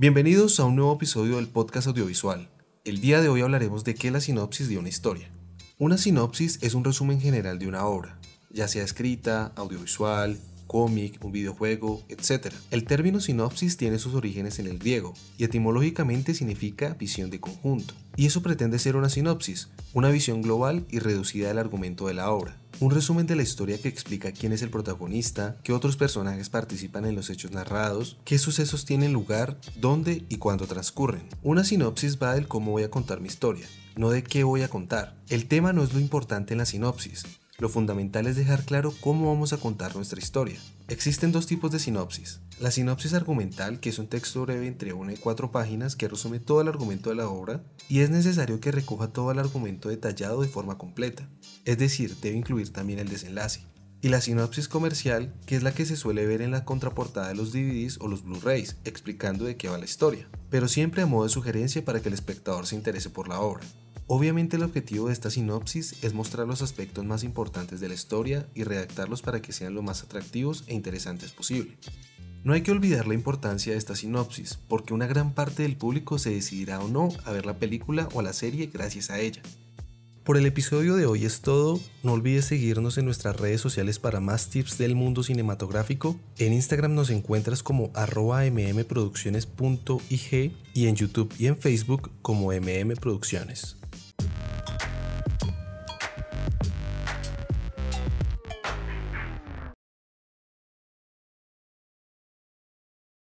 Bienvenidos a un nuevo episodio del podcast audiovisual. El día de hoy hablaremos de qué es la sinopsis de una historia. Una sinopsis es un resumen general de una obra, ya sea escrita, audiovisual, cómic, un videojuego, etc. El término sinopsis tiene sus orígenes en el griego y etimológicamente significa visión de conjunto. Y eso pretende ser una sinopsis, una visión global y reducida del argumento de la obra. Un resumen de la historia que explica quién es el protagonista, qué otros personajes participan en los hechos narrados, qué sucesos tienen lugar, dónde y cuándo transcurren. Una sinopsis va del cómo voy a contar mi historia, no de qué voy a contar. El tema no es lo importante en la sinopsis, lo fundamental es dejar claro cómo vamos a contar nuestra historia. Existen dos tipos de sinopsis. La sinopsis argumental, que es un texto breve entre una y cuatro páginas que resume todo el argumento de la obra, y es necesario que recoja todo el argumento detallado de forma completa, es decir, debe incluir también el desenlace. Y la sinopsis comercial, que es la que se suele ver en la contraportada de los DVDs o los Blu-rays, explicando de qué va la historia, pero siempre a modo de sugerencia para que el espectador se interese por la obra. Obviamente el objetivo de esta sinopsis es mostrar los aspectos más importantes de la historia y redactarlos para que sean lo más atractivos e interesantes posible. No hay que olvidar la importancia de esta sinopsis, porque una gran parte del público se decidirá o no a ver la película o la serie gracias a ella. Por el episodio de hoy es todo, no olvides seguirnos en nuestras redes sociales para más tips del mundo cinematográfico. En Instagram nos encuentras como arroba mmproducciones.ig y en YouTube y en Facebook como mmproducciones.